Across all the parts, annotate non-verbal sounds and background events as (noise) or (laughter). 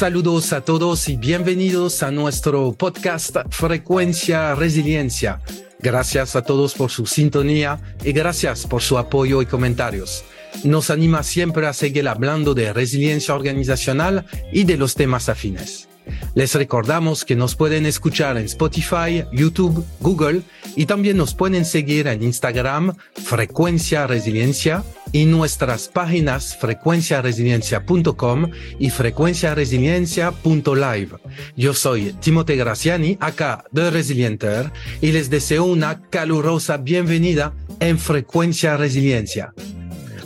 Saludos a todos y bienvenidos a nuestro podcast Frecuencia Resiliencia. Gracias a todos por su sintonía y gracias por su apoyo y comentarios. Nos anima siempre a seguir hablando de resiliencia organizacional y de los temas afines. Les recordamos que nos pueden escuchar en Spotify, YouTube, Google y también nos pueden seguir en Instagram Frecuencia Resiliencia y nuestras páginas frecuenciaresiliencia.com y frecuenciaresiliencia.live. Yo soy Timote Graciani, acá de Resilienter, y les deseo una calurosa bienvenida en Frecuencia Resiliencia.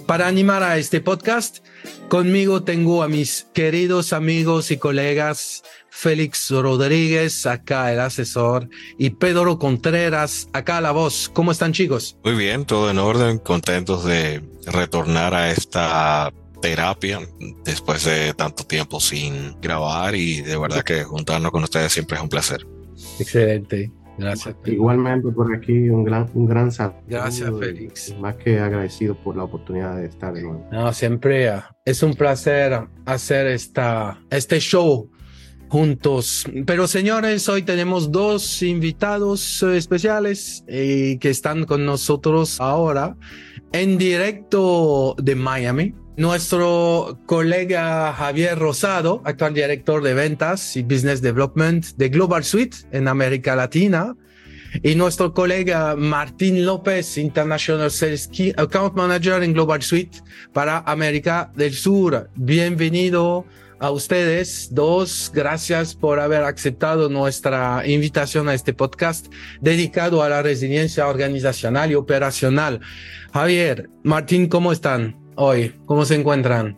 Para animar a este podcast, conmigo tengo a mis queridos amigos y colegas Félix Rodríguez, acá el asesor, y Pedro Contreras, acá la voz. ¿Cómo están chicos? Muy bien, todo en orden, contentos de retornar a esta terapia después de tanto tiempo sin grabar y de verdad que juntarnos con ustedes siempre es un placer. Excelente. Gracias. Igualmente por aquí un gran, un gran saludo. Gracias, Félix. Más que agradecido por la oportunidad de estar de nuevo. No, siempre es un placer hacer esta, este show juntos. Pero señores, hoy tenemos dos invitados especiales eh, que están con nosotros ahora en directo de Miami. Nuestro colega Javier Rosado, actual director de ventas y business development de Global Suite en América Latina. Y nuestro colega Martín López, International Sales Key Account Manager en Global Suite para América del Sur. Bienvenido a ustedes dos. Gracias por haber aceptado nuestra invitación a este podcast dedicado a la resiliencia organizacional y operacional. Javier, Martín, ¿cómo están hoy? ¿Cómo se encuentran?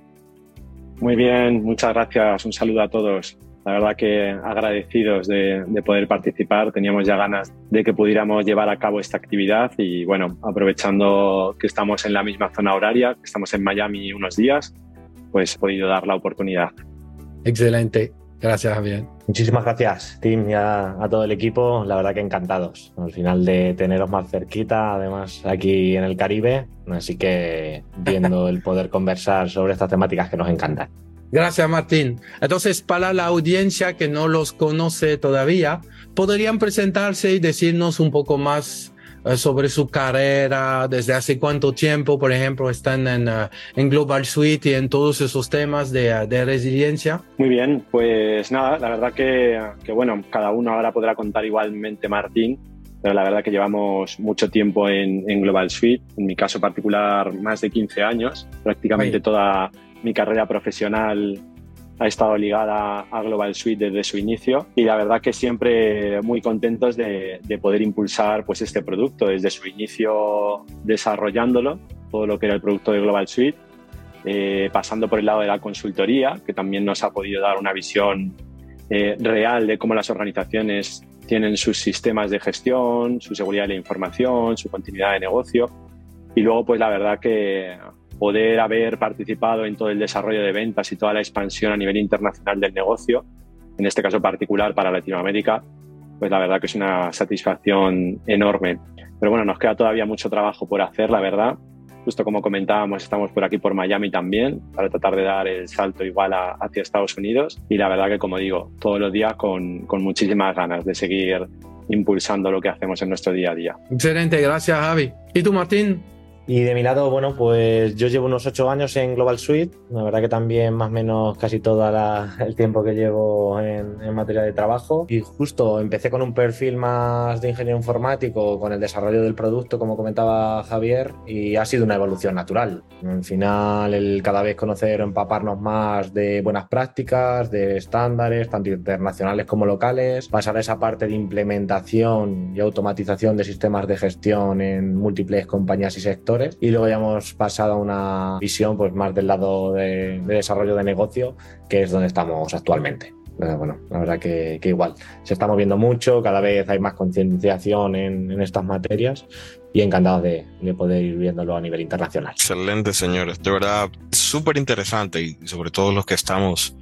Muy bien, muchas gracias. Un saludo a todos. La verdad que agradecidos de, de, poder participar. Teníamos ya ganas de que pudiéramos llevar a cabo esta actividad y bueno, aprovechando que estamos en la misma zona horaria, que estamos en Miami unos días, pues he podido dar la oportunidad. Excelente. Gracias, Javier. Muchísimas gracias, Tim, y a, todo el equipo. La verdad que encantados. Al final de teneros más cerquita, además aquí en el Caribe. Así que viendo el poder conversar sobre estas temáticas que nos encantan. Gracias, Martín. Entonces, para la audiencia que no los conoce todavía, ¿podrían presentarse y decirnos un poco más sobre su carrera, desde hace cuánto tiempo, por ejemplo, están en, uh, en Global Suite y en todos esos temas de, uh, de, resiliencia? Muy bien, pues nada, la verdad que, que, bueno, cada uno ahora podrá contar igualmente Martín, pero la verdad que llevamos mucho tiempo en, en Global Suite, en mi caso particular más de 15 años, prácticamente Oye. toda mi carrera profesional ha estado ligada a Global Suite desde su inicio y la verdad que siempre muy contentos de, de, poder impulsar pues este producto desde su inicio desarrollándolo, todo lo que era el producto de Global Suite, eh, pasando por el lado de la consultoría, que también nos ha podido dar una visión eh, real de cómo las organizaciones tienen sus sistemas de gestión, su seguridad de la información, su continuidad de negocio. Y luego, pues la verdad que poder haber participado en todo el desarrollo de ventas y toda la expansión a nivel internacional del negocio, en este caso particular para Latinoamérica, pues la verdad que es una satisfacción enorme. Pero bueno, nos queda todavía mucho trabajo por hacer, la verdad. Justo como comentábamos, estamos por aquí por Miami también, para tratar de dar el salto igual a, hacia Estados Unidos. Y la verdad que, como digo, todos los días con, con muchísimas ganas de seguir impulsando lo que hacemos en nuestro día a día. Excelente, gracias Javi. ¿Y tú, Martín? Y de mi lado, bueno, pues yo llevo unos ocho años en Global Suite. La verdad que también más o menos casi todo el tiempo que llevo en, en, materia de trabajo. Y justo empecé con un perfil más de ingeniero informático, con el desarrollo del producto, como comentaba Javier, y ha sido una evolución natural. Al final, el cada vez conocer o empaparnos más de buenas prácticas, de estándares, tanto internacionales como locales, pasar a esa parte de implementación y automatización de sistemas de gestión en múltiples compañías y sectores y luego ya hemos pasado a una visión pues más del lado de, de desarrollo de negocio, que es donde estamos actualmente. bueno, la verdad que, igual se está moviendo mucho, cada vez hay más concienciación en, estas materias y encantado de, de, poder ir viéndolo a nivel internacional. Excelente, señores. De verdad, súper interesante y sobre todo los que estamos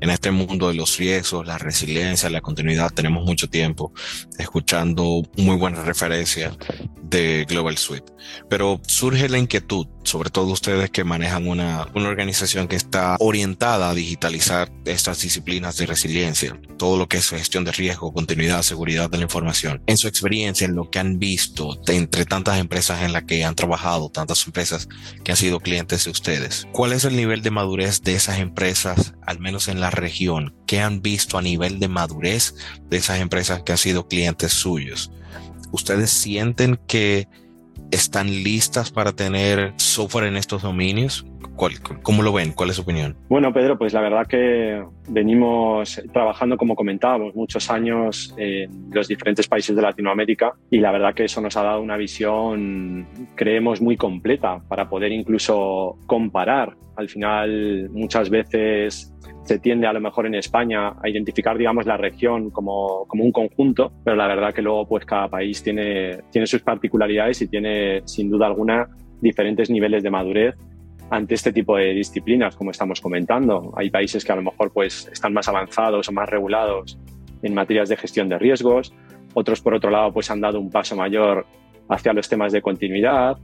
en este mundo de los riesgos, la resiliencia, la continuidad, tenemos mucho tiempo escuchando muy buenas referencias de Global Suite. Pero surge la inquietud, sobre todo ustedes que manejan una, una organización que está orientada a digitalizar estas disciplinas de resiliencia, todo lo que es gestión de riesgo, continuidad, seguridad de la información. En su experiencia, en lo que han visto entre tantas empresas en las que han trabajado, tantas empresas que han sido clientes de ustedes, ¿cuál es el nivel de madurez de esas empresas, al menos en la región? ¿Qué han visto a nivel de madurez de esas empresas que han sido clientes suyos? ¿Ustedes sienten que están listas para tener software en estos dominios? ¿Cómo lo ven? ¿Cuál es su opinión? Bueno, Pedro, pues la verdad que venimos trabajando, como comentábamos, muchos años en los diferentes países de Latinoamérica y la verdad que eso nos ha dado una visión, creemos, muy completa para poder incluso comparar. Al final, muchas veces se tiende a lo mejor en España a identificar, digamos, la región como, como, un conjunto, pero la verdad que luego pues cada país tiene, tiene sus particularidades y tiene sin duda alguna diferentes niveles de madurez ante este tipo de disciplinas, como estamos comentando. Hay países que a lo mejor pues están más avanzados o más regulados en materias de gestión de riesgos, otros por otro lado pues han dado un paso mayor hacia los temas de continuidad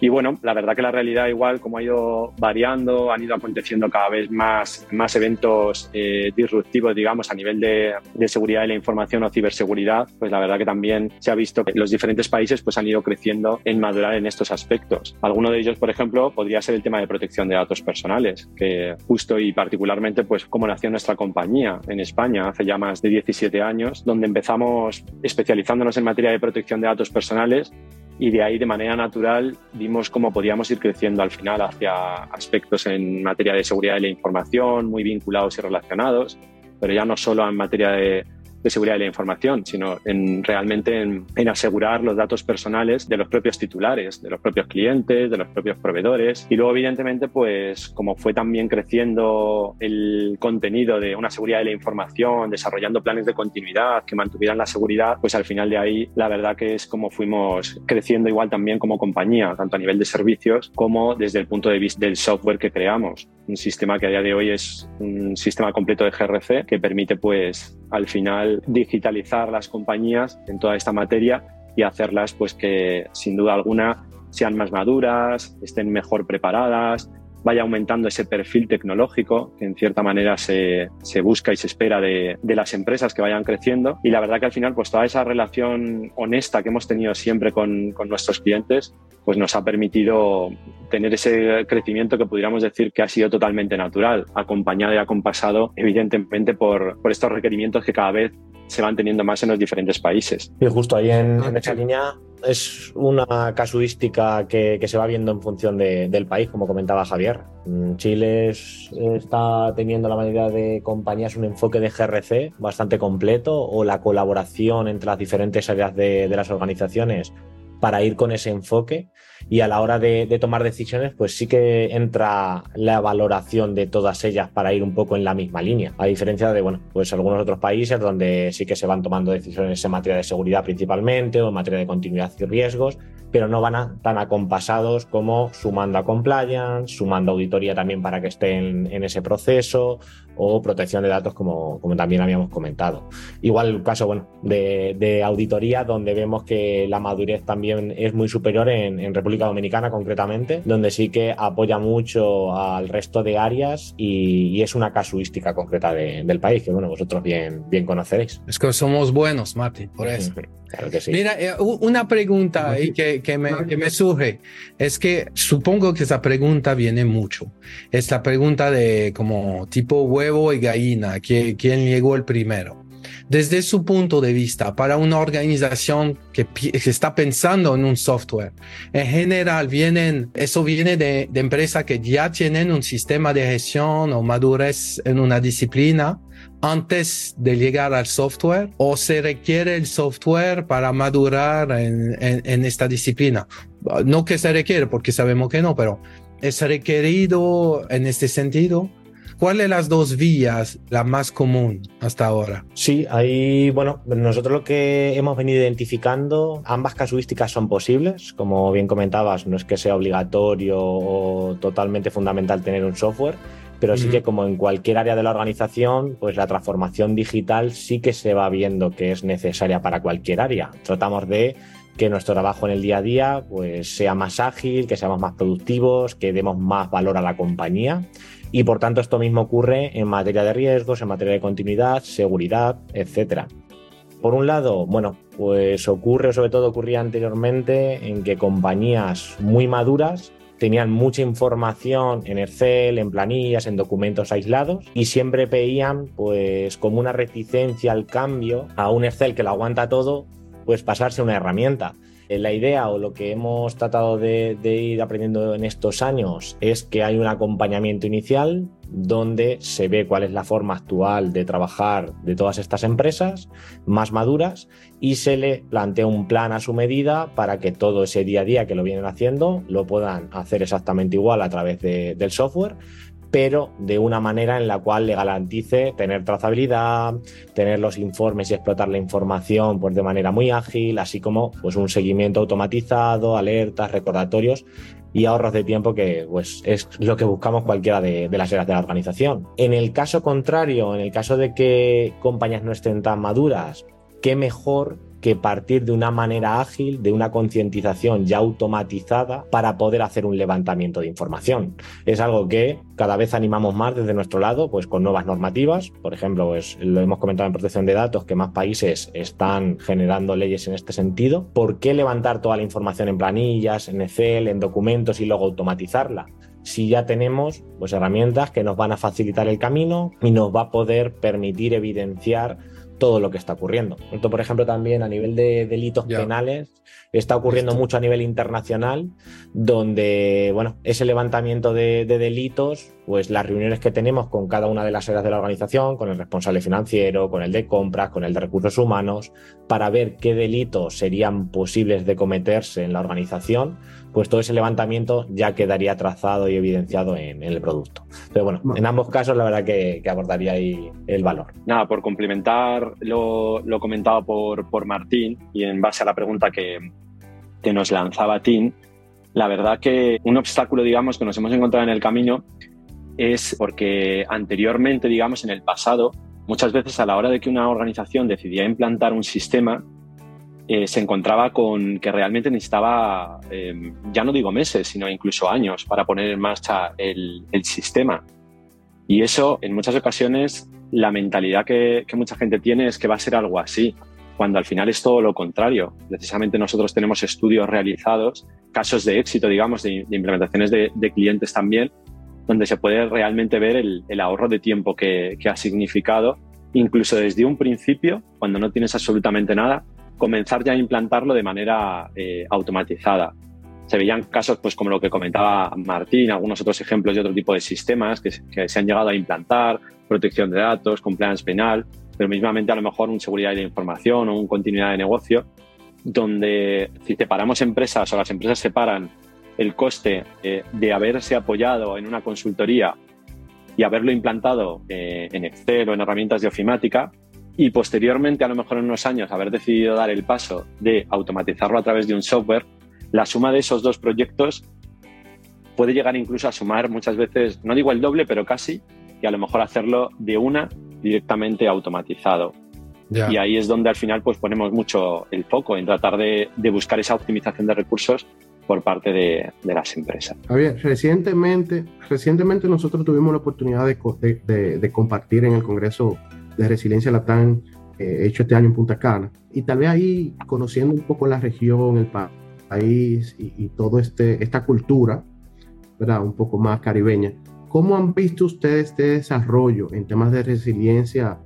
y bueno, la verdad que la realidad igual como ha ido variando, han ido aconteciendo cada vez más, más eventos eh, disruptivos, digamos, a nivel de, de, seguridad de la información o ciberseguridad, pues la verdad que también se ha visto que los diferentes países pues han ido creciendo en madurar en estos aspectos. Alguno de ellos, por ejemplo, podría ser el tema de protección de datos personales, que justo y particularmente pues como nació nuestra compañía en España hace ya más de 17 años, donde empezamos especializándonos en materia de protección de datos personales y de ahí de manera natural vimos cómo podíamos ir creciendo al final hacia aspectos en materia de seguridad de la información muy vinculados y relacionados, pero ya no solo en materia de de seguridad de la información, sino en realmente en, asegurar los datos personales de los propios titulares, de los propios clientes, de los propios proveedores. Y luego, evidentemente, pues como fue también creciendo el contenido de una seguridad de la información, desarrollando planes de continuidad que mantuvieran la seguridad, pues al final de ahí la verdad que es como fuimos creciendo igual también como compañía, tanto a nivel de servicios como desde el punto de vista del software que creamos. Un sistema que a día de hoy es un sistema completo de GRC que permite pues al final digitalizar las compañías en toda esta materia y hacerlas pues que sin duda alguna sean más maduras, estén mejor preparadas, vaya aumentando ese perfil tecnológico que en cierta manera se, se busca y se espera de, de, las empresas que vayan creciendo. Y la verdad que al final, pues toda esa relación honesta que hemos tenido siempre con, con nuestros clientes, pues nos ha permitido tener ese crecimiento que pudiéramos decir que ha sido totalmente natural, acompañado y acompasado evidentemente por, por estos requerimientos que cada vez se van teniendo más en los diferentes países. Y justo ahí en, en esa línea es una casuística que, que, se va viendo en función de, del país, como comentaba Javier. Mm, Chile está teniendo la mayoría de compañías un enfoque de GRC bastante completo o la colaboración entre las diferentes áreas de, de las organizaciones para ir con ese enfoque y a la hora de, tomar decisiones, pues sí que entra la valoración de todas ellas para ir un poco en la misma línea. A diferencia de, bueno, pues algunos otros países donde sí que se van tomando decisiones en materia de seguridad principalmente o en materia de continuidad y riesgos, pero no van a, tan acompasados como sumando a compliance, sumando auditoría también para que estén en ese proceso o protección de datos como, como también habíamos comentado. Igual el caso bueno, de, de auditoría donde vemos que la madurez también es muy superior en, en, República Dominicana concretamente, donde sí que apoya mucho al resto de áreas y, y es una casuística concreta de, del país que bueno, vosotros bien, bien conoceréis. Es que somos buenos, Mati, por eso. (laughs) Claro que sí. Mira, eh, una pregunta ahí que, que, me, que me surge es que supongo que esa pregunta viene mucho. Es la pregunta de como tipo huevo y gallina, ¿quién, quién llegó el primero? Desde su punto de vista, para una organización que, que, está pensando en un software, en general vienen, eso viene de, de empresas que ya tienen un sistema de gestión o madurez en una disciplina antes de llegar al software o se requiere el software para madurar en, en, en, esta disciplina. No que se requiere, porque sabemos que no, pero es requerido en este sentido ¿Cuál de las dos vías la más común hasta ahora? Sí, ahí, bueno, nosotros lo que hemos venido identificando, ambas casuísticas son posibles. Como bien comentabas, no es que sea obligatorio o totalmente fundamental tener un software, pero sí que como en cualquier área de la organización, pues la transformación digital sí que se va viendo que es necesaria para cualquier área. Tratamos de que nuestro trabajo en el día a día pues sea más ágil, que seamos más productivos, que demos más valor a la compañía y por tanto esto mismo ocurre en materia de riesgos, en materia de continuidad, seguridad, etcétera. Por un lado, bueno, pues ocurre, o sobre todo ocurría anteriormente, en que compañías muy maduras tenían mucha información en Excel, en planillas, en documentos aislados y siempre veían pues como una reticencia al cambio a un Excel que lo aguanta todo, pues pasarse una herramienta. Eh, la idea o lo que hemos tratado de, ir aprendiendo en estos años es que hay un acompañamiento inicial donde se ve cuál es la forma actual de trabajar de todas estas empresas más maduras y se le plantea un plan a su medida para que todo ese día a día que lo vienen haciendo lo puedan hacer exactamente igual a través del software pero de una manera en la cual le garantice tener trazabilidad, tener los informes y explotar la información pues, de manera muy ágil, así como pues, un seguimiento automatizado, alertas, recordatorios y ahorros de tiempo que pues, es lo que buscamos cualquiera de, de las áreas de la organización. En el caso contrario, en el caso de que compañías no estén tan maduras, qué mejor que partir de una manera ágil, de una concientización ya automatizada para poder hacer un levantamiento de información. Es algo que cada vez animamos más desde nuestro lado, pues con nuevas normativas. Por ejemplo, pues, lo hemos comentado en protección de datos, que más países están generando leyes en este sentido. ¿Por qué levantar toda la información en planillas, en Excel, en documentos y luego automatizarla? si ya tenemos pues, herramientas que nos van a facilitar el camino y nos va a poder permitir evidenciar todo lo que está ocurriendo. Esto, por ejemplo, también a nivel de delitos penales está ocurriendo mucho a nivel internacional, donde, bueno, ese levantamiento de, delitos, pues las reuniones que tenemos con cada una de las áreas de la organización, con el responsable financiero, con el de compras, con el de recursos humanos, para ver qué delitos serían posibles de cometerse en la organización, pues todo ese levantamiento ya quedaría trazado y evidenciado en, el producto. Pero bueno, en ambos casos la verdad que, que abordaría ahí el valor. Nada, por complementar lo, lo comentado por, por Martín y en base a la pregunta que, que nos lanzaba Tim, la verdad que un obstáculo, digamos, que nos hemos encontrado en el camino es porque anteriormente, digamos, en el pasado, muchas veces a la hora de que una organización decidía implantar un sistema, eh, se encontraba con que realmente necesitaba, em, ya no digo meses, sino incluso años para poner en marcha el, sistema. Y eso, en muchas ocasiones, la mentalidad que, mucha gente tiene es que va a ser algo así, cuando al final es todo lo contrario. Precisamente nosotros tenemos estudios realizados, casos de éxito, digamos, de, implementaciones de, clientes también, donde se puede realmente ver el, ahorro de tiempo que, que ha significado, incluso desde un principio, cuando no tienes absolutamente nada, comenzar ya a implantarlo de manera eh, automatizada. Se veían casos, pues como lo que comentaba Martín, algunos otros ejemplos de otro tipo de sistemas que, se han llegado a implantar, protección de datos, compliance penal, pero mismamente a lo mejor un seguridad de información o un continuidad de negocio, donde si separamos empresas o las empresas separan el coste eh, de haberse apoyado en una consultoría y haberlo implantado eh, en Excel o en herramientas de ofimática, y posteriormente, a lo mejor en unos años, haber decidido dar el paso de automatizarlo a través de un software, la suma de esos dos proyectos puede llegar incluso a sumar muchas veces, no digo el doble, pero casi, y a lo mejor hacerlo de una directamente automatizado. Y ahí es donde al final pues ponemos mucho el foco en tratar de, buscar esa optimización de recursos por parte de, las empresas. Javier, recientemente, recientemente nosotros tuvimos la oportunidad de, de compartir en el Congreso de resiliencia Latán eh, hecho este año en Punta Cana. Y tal vez ahí, conociendo un poco la región, el país y, y todo este, esta cultura, ¿verdad? Un poco más caribeña. ¿Cómo han visto ustedes este desarrollo en temas de resiliencia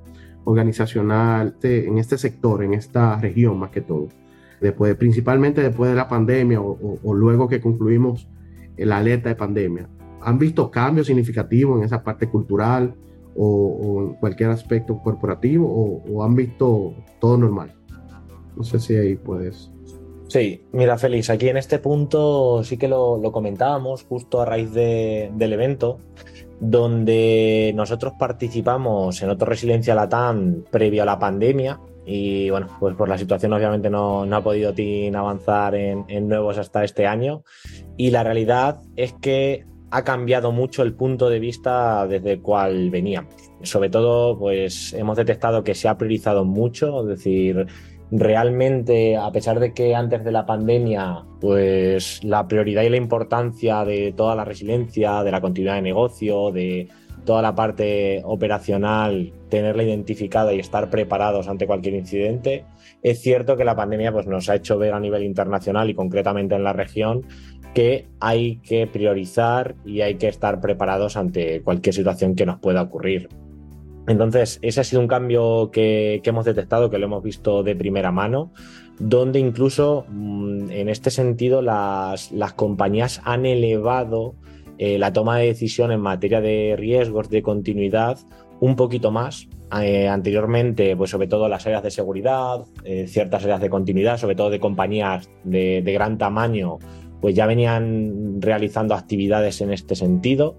organizacional en este sector, en esta región más que todo? Después, principalmente después de la pandemia o, o luego que concluimos la alerta de pandemia. ¿Han visto cambios significativos en esa parte cultural? o, en cualquier aspecto corporativo o, han visto todo normal? No sé si ahí puedes. Sí, mira, Félix, aquí en este punto sí que lo, comentábamos justo a raíz del evento, donde nosotros participamos en otro Resiliencia Latam previo a la pandemia. Y bueno, pues por la situación obviamente no, ha podido avanzar en, en nuevos hasta este año. Y la realidad es que ha cambiado mucho el punto de vista desde el cual veníamos. Sobre todo, pues hemos detectado que se ha priorizado mucho, es decir, realmente, a pesar de que antes de la pandemia, pues la prioridad y la importancia de toda la resiliencia, de la continuidad de negocio, de toda la parte operacional, tenerla identificada y estar preparados ante cualquier incidente, es cierto que la pandemia pues, nos ha hecho ver a nivel internacional y concretamente en la región que hay que priorizar y hay que estar preparados ante cualquier situación que nos pueda ocurrir. Entonces, ese ha sido un cambio que, hemos detectado, que lo hemos visto de primera mano, donde incluso mm, en este sentido las, compañías han elevado eh, la toma de decisión en materia de riesgos de continuidad un poquito más. Eh, anteriormente, pues sobre todo las áreas de seguridad, eh, ciertas áreas de continuidad, sobre todo de compañías de, de gran tamaño, pues ya venían realizando actividades en este sentido.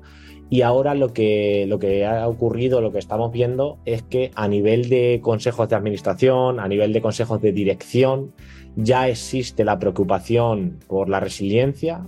Y ahora lo que, lo que ha ocurrido, lo que estamos viendo es que a nivel de consejos de administración, a nivel de consejos de dirección, ya existe la preocupación por la resiliencia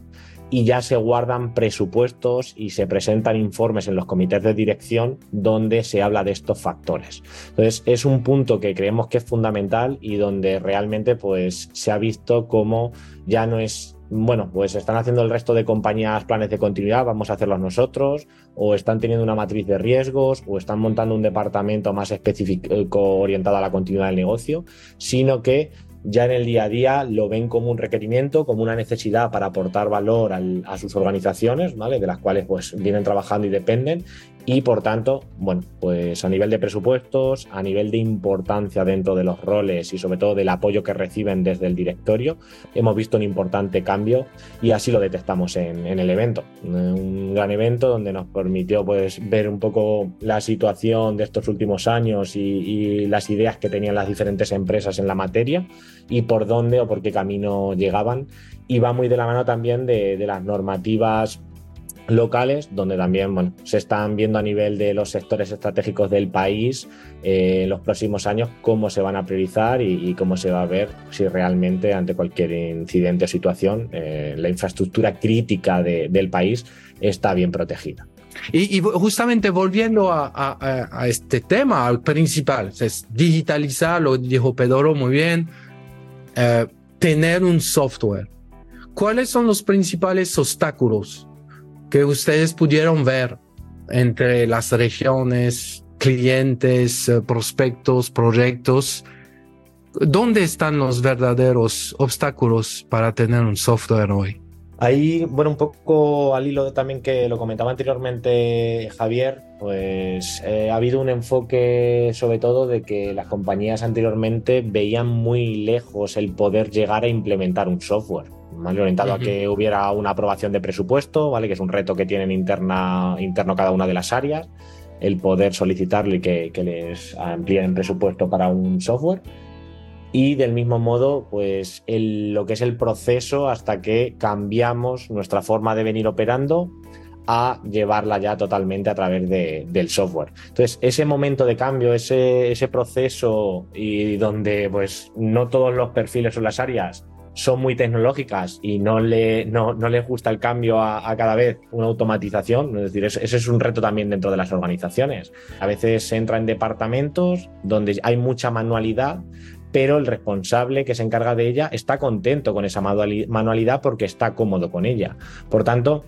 y ya se guardan presupuestos y se presentan informes en los comités de dirección donde se habla de estos factores. Entonces, es un punto que creemos que es fundamental y donde realmente pues, se ha visto como ya no es bueno, pues están haciendo el resto de compañías planes de continuidad, vamos a hacerlos nosotros, o están teniendo una matriz de riesgos, o están montando un departamento más específico orientado a la continuidad del negocio, sino que ya en el día a día lo ven como un requerimiento, como una necesidad para aportar valor a sus organizaciones, ¿vale? De las cuales pues vienen trabajando y dependen y por tanto, bueno, pues a nivel de presupuestos, a nivel de importancia dentro de los roles y sobre todo del apoyo que reciben desde el directorio, hemos visto un importante cambio y así lo detectamos en, el evento. Un gran evento donde nos permitió pues ver un poco la situación de estos últimos años y, las ideas que tenían las diferentes empresas en la materia y por dónde o por qué camino llegaban. Y va muy de la mano también de, de las normativas locales, donde también bueno, se están viendo a nivel de los sectores estratégicos del país eh, en los próximos años cómo se van a priorizar y, cómo se va a ver si realmente ante cualquier incidente o situación eh, la infraestructura crítica del país está bien protegida. Y, justamente volviendo a, este tema, al principal, es digitalizar, lo dijo Pedro muy bien, eh, tener un software. ¿Cuáles son los principales obstáculos que ustedes pudieron ver entre las regiones, clientes, eh, prospectos, proyectos. ¿Dónde están los verdaderos obstáculos para tener un software hoy? Ahí, bueno, un poco al hilo también que lo comentaba anteriormente Javier, pues eh, ha habido un enfoque sobre todo de que las compañías anteriormente veían muy lejos el poder llegar a implementar un software más orientado a que hubiera una aprobación de presupuesto, ¿vale? Que es un reto que tienen interna, interno cada una de las áreas, el poder solicitarle que, que les amplíen presupuesto para un software. Y del mismo modo, pues lo que es el proceso hasta que cambiamos nuestra forma de venir operando a llevarla ya totalmente a través del software. Entonces, ese momento de cambio, ese, proceso y donde pues no todos los perfiles o las áreas son muy tecnológicas y no, le, no, les gusta el cambio a, cada vez una automatización. Es decir, ese es un reto también dentro de las organizaciones. A veces se entra en departamentos donde hay mucha manualidad, pero el responsable que se encarga de ella está contento con esa manualidad porque está cómodo con ella. Por tanto,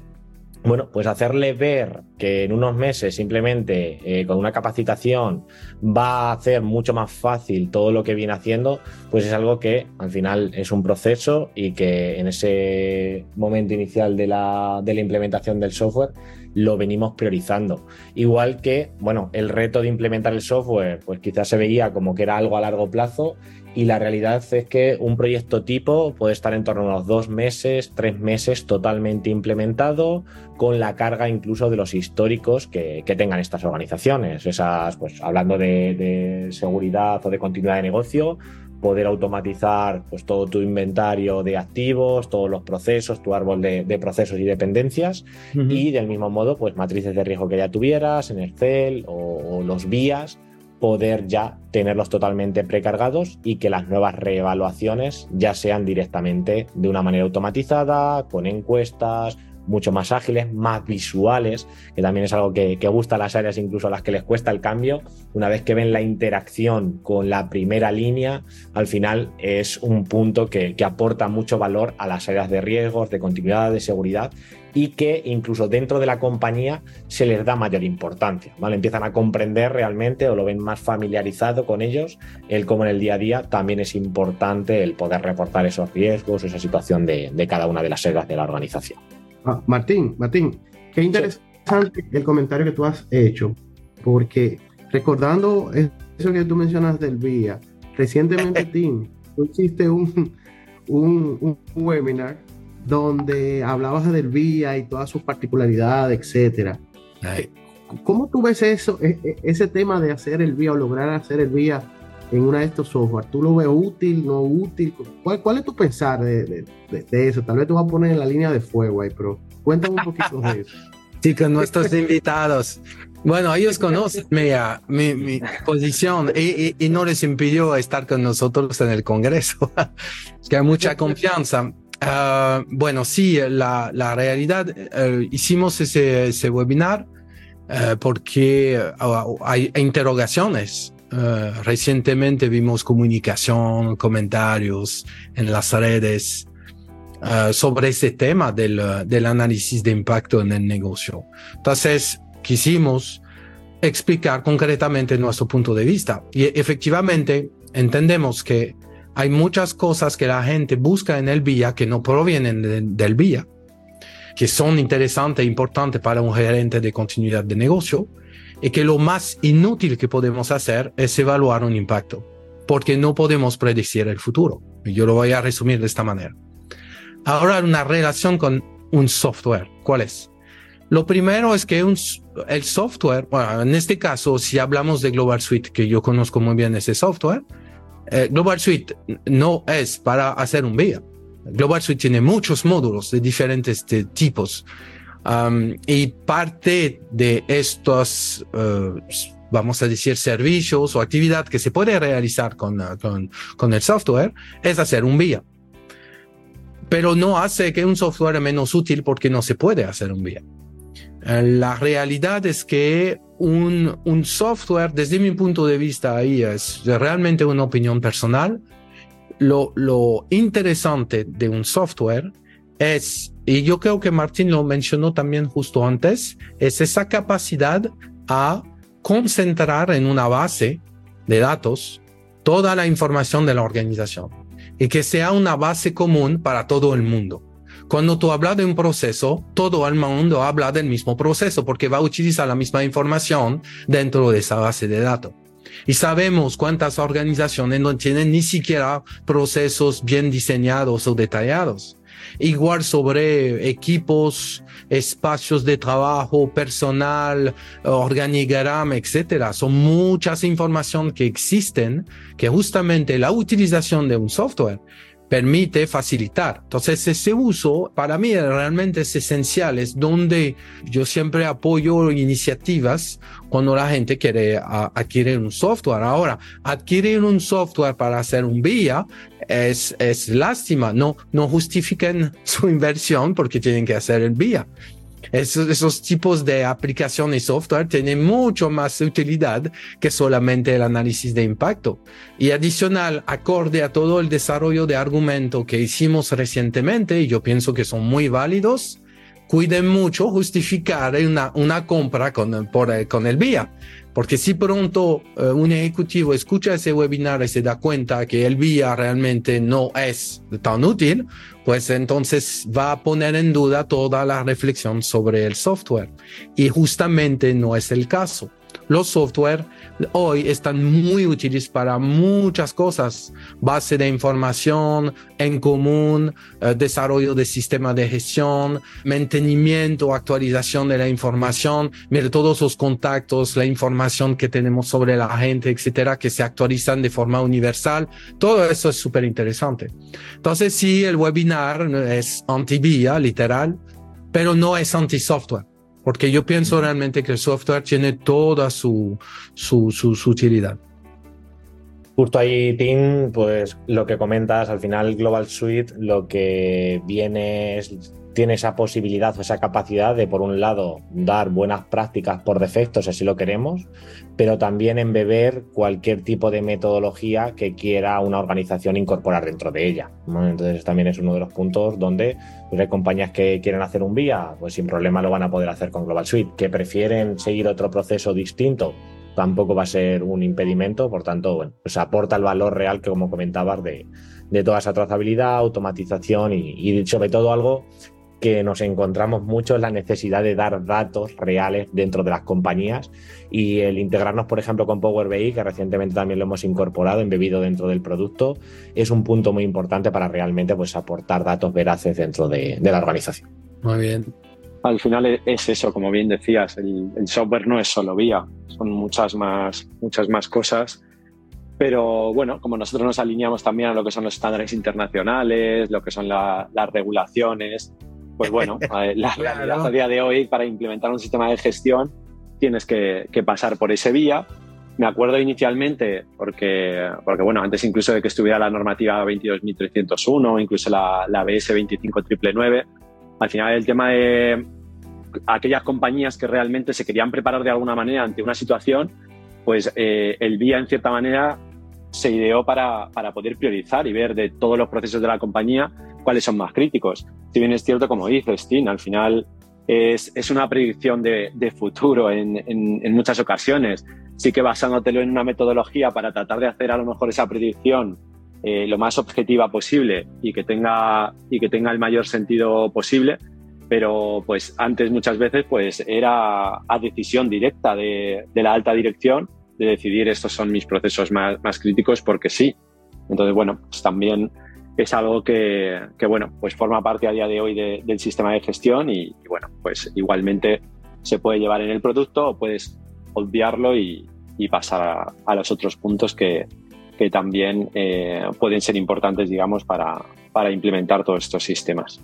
bueno, pues hacerle ver que en unos meses simplemente eh, con una capacitación va a hacer mucho más fácil todo lo que viene haciendo, pues es algo que al final es un proceso y que en ese momento inicial de la, de la implementación del software lo venimos priorizando. Igual que, bueno, el reto de implementar el software, pues quizás se veía como que era algo a largo plazo y la realidad es que un proyecto tipo puede estar en torno a unos dos meses, tres meses totalmente implementado, con la carga incluso de los históricos que, tengan estas organizaciones. Esas, pues hablando de, de seguridad o de continuidad de negocio, poder automatizar pues, todo tu inventario de activos, todos los procesos, tu árbol de, procesos y dependencias, y del mismo modo, pues matrices de riesgo que ya tuvieras en Excel o, o los vías, poder ya tenerlos totalmente precargados y que las nuevas reevaluaciones ya sean directamente de una manera automatizada, con encuestas, mucho más ágiles, más visuales, que también es algo que, gusta a las áreas, incluso a las que les cuesta el cambio. Una vez que ven la interacción con la primera línea, al final es un punto que, aporta mucho valor a las áreas de riesgos, de continuidad, de seguridad y que incluso dentro de la compañía se les da mayor importancia, ¿vale? Empiezan a comprender realmente o lo ven más familiarizado con ellos, el cómo en el día a día también es importante el poder reportar esos riesgos, esa situación de, de cada una de las áreas de la organización. Ah, Martín, Martín, qué interesante el comentario que tú has hecho, porque recordando eso que tú mencionas del VIA, recientemente, (laughs) Tim, tú hiciste un, un, webinar donde hablabas del VIA y todas sus particularidades, etcétera. ¿Cómo tú ves eso, e, e, ese tema de hacer el VIA o lograr hacer el VIA en una de estos software? ¿Tú lo ves útil, no útil? ¿Cuál, cuál es tu pensar de, eso? Tal vez te vas a poner en la línea de fuego ahí, pero cuéntame un poquito de eso. (laughs) Sí, con nuestros invitados. Bueno, ellos conocen mi, mi, posición y, y, no les impidió estar con nosotros en el Congreso. es (laughs) que hay mucha confianza. Ah, bueno, sí, la, la realidad, eh, hicimos ese, ese webinar eh, porque ah, hay interrogaciones eh, recientemente vimos comunicación, comentarios en las redes uh, sobre ese tema del, del, análisis de impacto en el negocio. Entonces, quisimos explicar concretamente nuestro punto de vista y efectivamente entendemos que hay muchas cosas que la gente busca en el vía que no provienen del vía, que son interesantes e importantes para un gerente de continuidad de negocio, y que lo más inútil que podemos hacer es evaluar un impacto, porque no podemos predecir el futuro. Yo lo voy a resumir de esta manera. Ahora, una relación con un software. ¿Cuál es? Lo primero es que un, el software, bueno, en este caso, si hablamos de Global Suite, que yo conozco muy bien ese software, eh, Global Suite no es para hacer un vía. Global Suite tiene muchos módulos de diferentes tipos y parte de estos, eh, vamos a decir, servicios o actividad que se puede realizar con, uh, con, con el software es hacer un vía. Pero no hace que un software menos útil porque no se puede hacer un vía. Eh, la realidad es que un, un software, desde mi punto de vista, ahí es realmente una opinión personal. Lo, lo interesante de un software es, y yo creo que Martín lo mencionó también justo antes, es esa capacidad a concentrar en una base de datos toda la información de la organización y que sea una base común para todo el mundo. Cuando tú hablas de un proceso, todo el mundo habla del mismo proceso porque va a utilizar la misma información dentro de esa base de datos. Y sabemos cuántas organizaciones no tienen ni siquiera procesos bien diseñados o detallados igual sobre equipos, espacios de trabajo, personal, organigrama, etcétera. Son muchas información que existen que justamente la utilización de un software permite facilitar. Entonces, ese uso para mí realmente es esencial, es donde yo siempre apoyo iniciativas cuando la gente quiere adquirir un software. Ahora, adquirir un software para hacer un vía es, es lástima, no, no justifiquen (laughs) su inversión porque tienen que hacer el vía. Esos, tipos de aplicaciones y software tienen mucho más utilidad que solamente el análisis de impacto. Y adicional, acorde a todo el desarrollo de argumento que hicimos recientemente, y yo pienso que son muy válidos, cuiden mucho justificar una, una compra con, por, con el vía. Porque si pronto eh, un ejecutivo escucha ese webinar y se da cuenta que el vía realmente no es tan útil, pues entonces va a poner en duda toda la reflexión sobre el software. Y justamente no es el caso. Los software hoy están muy útiles para muchas cosas, base de información en común, eh, desarrollo de sistemas de gestión, mantenimiento, actualización de la información, mire todos los contactos, la información que tenemos sobre la gente, etcétera, que se actualizan de forma universal. Todo eso es súper interesante. Entonces, sí, el webinar es anti-vía, literal, pero no es anti-software porque yo pienso realmente que el software tiene toda su, su, su, utilidad. Justo ahí, Tim, pues lo que comentas, al final Global Suite lo que viene es tiene esa posibilidad o esa capacidad de, por un lado, dar buenas prácticas por defecto, si así lo queremos, pero también embeber cualquier tipo de metodología que quiera una organización incorporar dentro de ella. Entonces, también es uno de los puntos donde pues, hay compañías que quieren hacer un vía, pues sin problema lo van a poder hacer con Global Suite, que prefieren seguir otro proceso distinto, tampoco va a ser un impedimento, por tanto, bueno, pues aporta el valor real que, como comentabas, de, de toda esa trazabilidad, automatización y, y, sobre todo algo que nos encontramos mucho en la necesidad de dar datos reales dentro de las compañías y el integrarnos, por ejemplo, con Power BI, que recientemente también lo hemos incorporado, embebido dentro del producto, es un punto muy importante para realmente pues, aportar datos veraces dentro de, la organización. Muy bien. Al final es eso, como bien decías, el, software no es solo vía, son muchas más, muchas más cosas. Pero bueno, como nosotros nos alineamos también a lo que son los estándares internacionales, lo que son las regulaciones, pues bueno, (laughs) la realidad a día de hoy para implementar un sistema de gestión tienes que, pasar por ese vía. Me acuerdo inicialmente, porque, porque bueno, antes incluso de que estuviera la normativa 22.301, incluso la, la BS 25999, al final el tema de aquellas compañías que realmente se querían preparar de alguna manera ante una situación, pues eh, el vía en cierta manera se ideó para, para poder priorizar y ver de todos los procesos de la compañía cuáles son más críticos. Si bien es cierto, como dices, Tim, al final es, es una predicción de, futuro en, en, muchas ocasiones. Sí que basándotelo en una metodología para tratar de hacer a lo mejor esa predicción eh, lo más objetiva posible y que, tenga, y que tenga el mayor sentido posible, pero pues antes muchas veces pues era a decisión directa de, de la alta dirección de decidir estos son mis procesos más, más críticos porque sí. Entonces, bueno, pues también es algo que, bueno, pues forma parte a día de hoy del sistema de gestión y, bueno, pues igualmente se puede llevar en el producto o puedes obviarlo y, pasar a, los otros puntos que, también eh, pueden ser importantes, digamos, para, para implementar todos estos sistemas.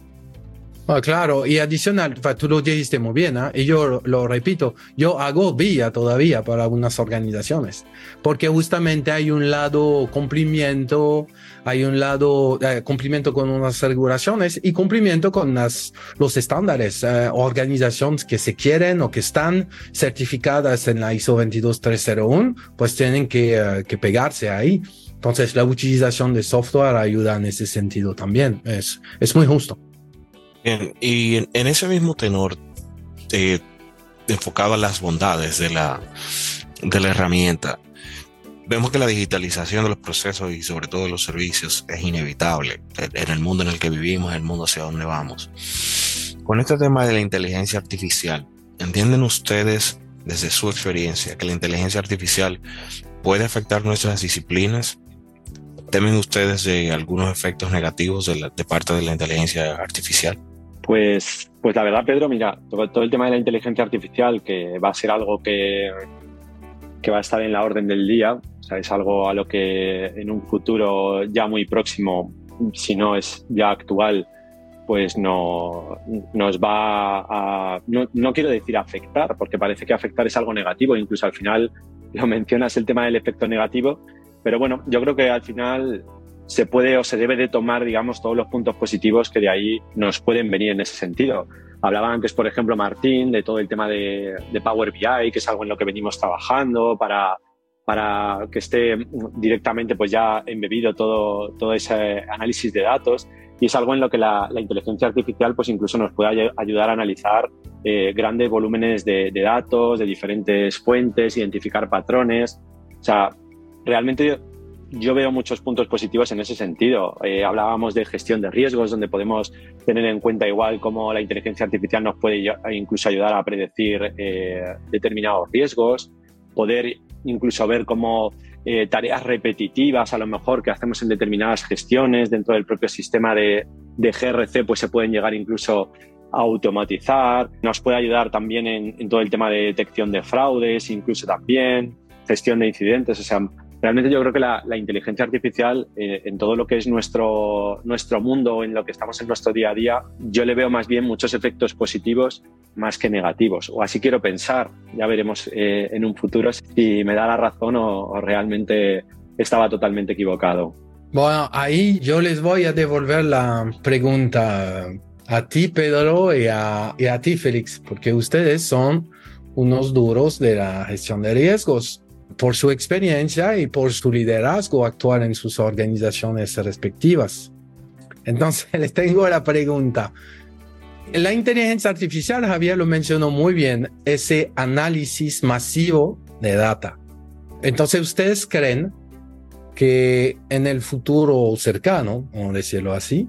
Ah, claro, y adicional, tú lo dijiste muy bien, ¿eh? y yo lo, repito, yo hago vía todavía para algunas organizaciones, porque justamente hay un lado cumplimiento, hay un lado eh, cumplimiento con unas regulaciones y cumplimiento con las, los estándares, eh, organizaciones que se quieren o que están certificadas en la ISO 22301, pues tienen que, eh, que pegarse ahí. Entonces, la utilización de software ayuda en ese sentido también. Es, es muy justo. Bien, y en, ese mismo tenor, eh, enfocado a las bondades de la, de la herramienta, vemos que la digitalización de los procesos y sobre todo de los servicios es inevitable en el mundo en el que vivimos, en el mundo hacia donde vamos. Con este tema de la inteligencia artificial, ¿entienden ustedes desde su experiencia que la inteligencia artificial puede afectar nuestras disciplinas? ¿Temen ustedes de algunos efectos negativos de, de parte de la inteligencia artificial? Pues, pues la verdad, Pedro, mira, todo, el tema de la inteligencia artificial, que va a ser algo que, que va a estar en la orden del día, o sea, es algo a lo que en un futuro ya muy próximo, si no es ya actual, pues no, nos va a, no, no, quiero decir afectar, porque parece que afectar es algo negativo, incluso al final lo mencionas el tema del efecto negativo, pero bueno, yo creo que al final se puede o se debe de tomar, digamos, todos los puntos positivos que de ahí nos pueden venir en ese sentido. Hablaba antes, por ejemplo, Martín, de todo el tema de, Power BI, que es algo en lo que venimos trabajando para, para que esté directamente pues ya embebido todo, todo ese análisis de datos y es algo en lo que la, inteligencia artificial pues incluso nos puede ayudar a analizar eh, grandes volúmenes de, de, datos de diferentes fuentes, identificar patrones. O sea, realmente yo veo muchos puntos positivos en ese sentido. Eh, hablábamos de gestión de riesgos, donde podemos tener en cuenta igual cómo la inteligencia artificial nos puede incluso ayudar a predecir eh, determinados riesgos. poder incluso ver cómo eh, tareas repetitivas, a lo mejor que hacemos en determinadas gestiones dentro del propio sistema de, de GRC, pues se pueden llegar incluso a automatizar. Nos puede ayudar también en, todo el tema de detección de fraudes, incluso también gestión de incidentes. Realmente yo creo que la, inteligencia artificial eh, en todo lo que es nuestro, nuestro mundo, en lo que estamos en nuestro día a día, yo le veo más bien muchos efectos positivos más que negativos. O así quiero pensar. Ya veremos eh, en un futuro si me da la razón o, realmente estaba totalmente equivocado. Bueno, ahí yo les voy a devolver la pregunta a ti, Pedro, y a, y a ti, Félix, porque ustedes son unos duros de la gestión de riesgos por su experiencia y por su liderazgo actual en sus organizaciones respectivas. Entonces, les (laughs) tengo la pregunta. La inteligencia artificial, Javier lo mencionó muy bien, ese análisis masivo de data. Entonces, ¿ustedes creen que en el futuro cercano, vamos a decirlo así,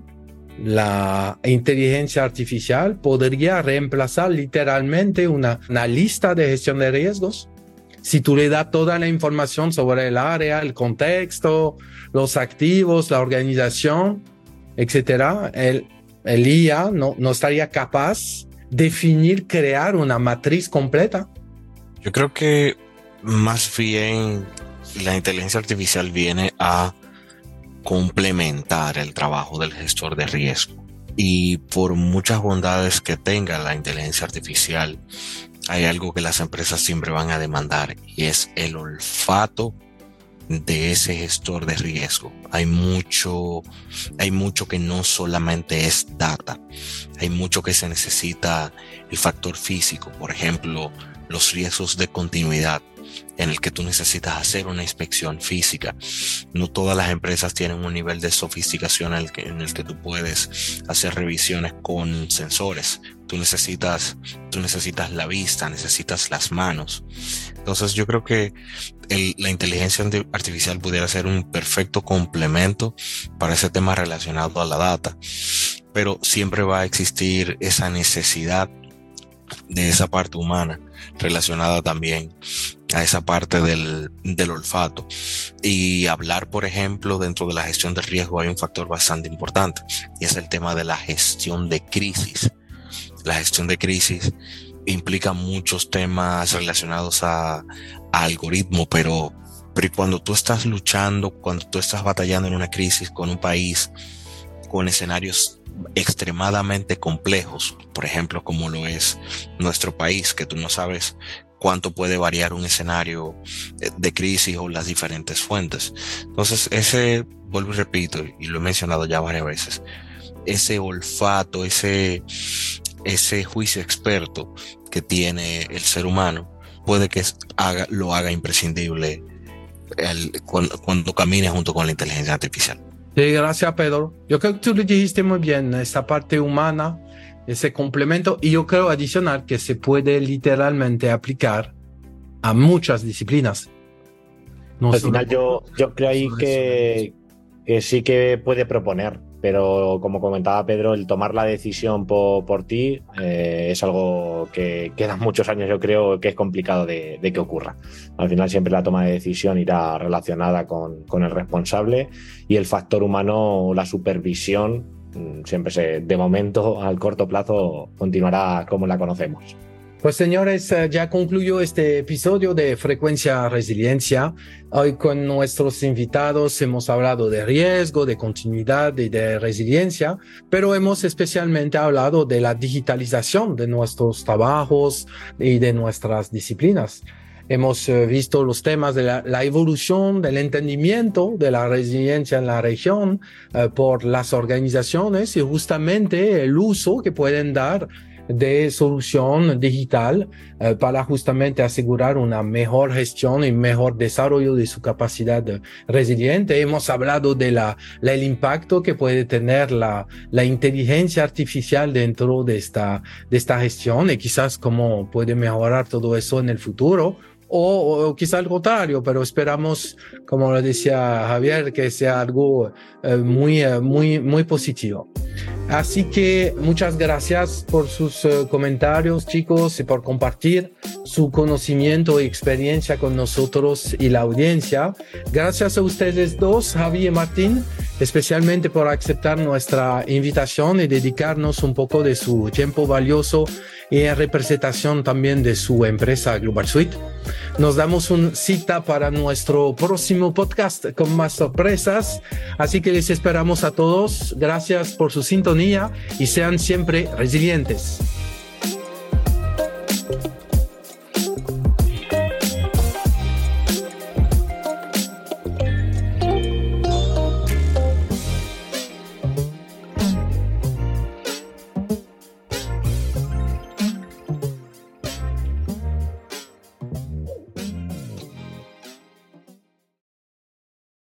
la inteligencia artificial podría reemplazar literalmente una, una lista de gestión de riesgos? Si tú le das toda la información sobre el área, el contexto, los activos, la organización, etcétera, el, IA no, no estaría capaz de definir, crear una matriz completa. Yo creo que más bien la inteligencia artificial viene a complementar el trabajo del gestor de riesgo. Y por muchas bondades que tenga la inteligencia artificial, hay algo que las empresas siempre van a demandar y es el olfato de ese gestor de riesgo. Hay mucho, hay mucho que no solamente es data. Hay mucho que se necesita el factor físico, por ejemplo, los riesgos de continuidad en el que tú necesitas hacer una inspección física. No todas las empresas tienen un nivel de sofisticación en el que, en el que tú puedes hacer revisiones con sensores. Tú necesitas, tú necesitas la vista, necesitas las manos. Entonces yo creo que la inteligencia artificial pudiera ser un perfecto complemento para ese tema relacionado a la data. Pero siempre va a existir esa necesidad de esa parte humana relacionada también a esa parte del, del, olfato. Y hablar, por ejemplo, dentro de la gestión de riesgo hay un factor bastante importante y es el tema de la gestión de crisis. La gestión de crisis implica muchos temas relacionados a, a algoritmo, pero, pero cuando tú estás luchando, cuando tú estás batallando en una crisis con un país, con escenarios extremadamente complejos, por ejemplo, como lo es nuestro país, que tú no sabes cuánto puede variar un escenario eh, de crisis o las diferentes fuentes. Entonces, ese, vuelvo y repito, y lo he mencionado ya varias veces, ese olfato, ese, ese juicio experto que tiene el ser humano, puede que haga, lo haga imprescindible cuando, cuando camine junto con la inteligencia artificial. Sí, gracias, Pedro. Yo creo que tú lo dijiste muy bien, esa parte humana, ese complemento, y yo creo adicional que se puede literalmente aplicar a muchas disciplinas. Al final yo, yo creo ahí que, que sí que puede proponer, pero como comentaba Pedro, el tomar la decisión por, por ti eh, es algo que quedan muchos años, yo creo que es complicado de, de, que ocurra. Al final siempre la toma de decisión irá relacionada con, con el responsable y el factor humano, la supervisión, siempre se, de momento, al corto plazo, continuará como la conocemos. Pues señores, eh, ya concluyó este episodio de Frecuencia Resiliencia. Hoy con nuestros invitados hemos hablado de riesgo, de continuidad y de resiliencia, pero hemos especialmente hablado de la digitalización de nuestros trabajos y de nuestras disciplinas. Hemos eh, visto los temas de la, evolución del entendimiento de la resiliencia en la región eh, por las organizaciones y justamente el uso que pueden dar de solución digital eh, para justamente asegurar una mejor gestión y mejor desarrollo de su capacidad resiliente. Hemos hablado de la, impacto que puede tener la, la inteligencia artificial dentro de esta, de esta gestión y quizás cómo puede mejorar todo eso en el futuro. O, o, quizá al contrario, pero esperamos, como lo decía Javier, que sea algo eh, muy, eh, muy, muy positivo. Así que muchas gracias por sus eh, comentarios, chicos, y por compartir su conocimiento y experiencia con nosotros y la audiencia. Gracias a ustedes dos, Javi y Martín, especialmente por aceptar nuestra invitación y dedicarnos un poco de su tiempo valioso y en representación también de su empresa Global Suite. Nos damos una cita para nuestro próximo podcast con más sorpresas, así que les esperamos a todos. Gracias por su y sean siempre resilientes.